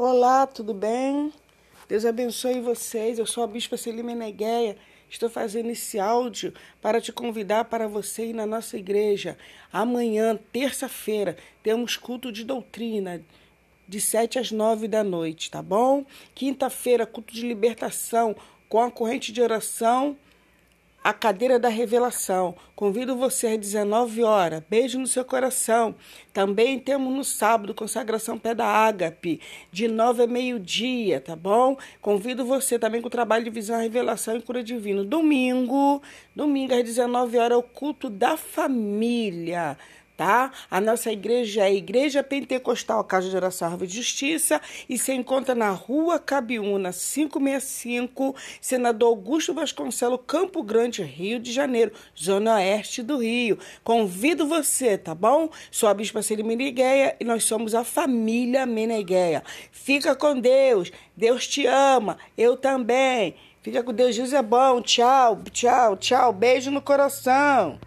Olá, tudo bem? Deus abençoe vocês. Eu sou a Bispa Celina Negueia. Estou fazendo esse áudio para te convidar para você ir na nossa igreja. Amanhã, terça-feira, temos culto de doutrina de 7 às 9 da noite, tá bom? Quinta-feira, culto de libertação com a corrente de oração a cadeira da revelação. Convido você às 19 horas. Beijo no seu coração. Também temos no sábado consagração pé da ágape, de 9 a meio-dia, tá bom? Convido você também com o trabalho de visão, revelação e cura divina. Domingo, domingo às 19 horas, é o culto da família tá? A nossa igreja é a Igreja Pentecostal Casa de Oração Árvore de Justiça e se encontra na Rua Cabiúna, 565, Senador Augusto Vasconcelos, Campo Grande, Rio de Janeiro, Zona Oeste do Rio. Convido você, tá bom? Sou a Bispa Celi Menigueia e nós somos a família Menegueia. Fica com Deus, Deus te ama, eu também. Fica com Deus, Jesus é bom. Tchau, tchau, tchau. Beijo no coração.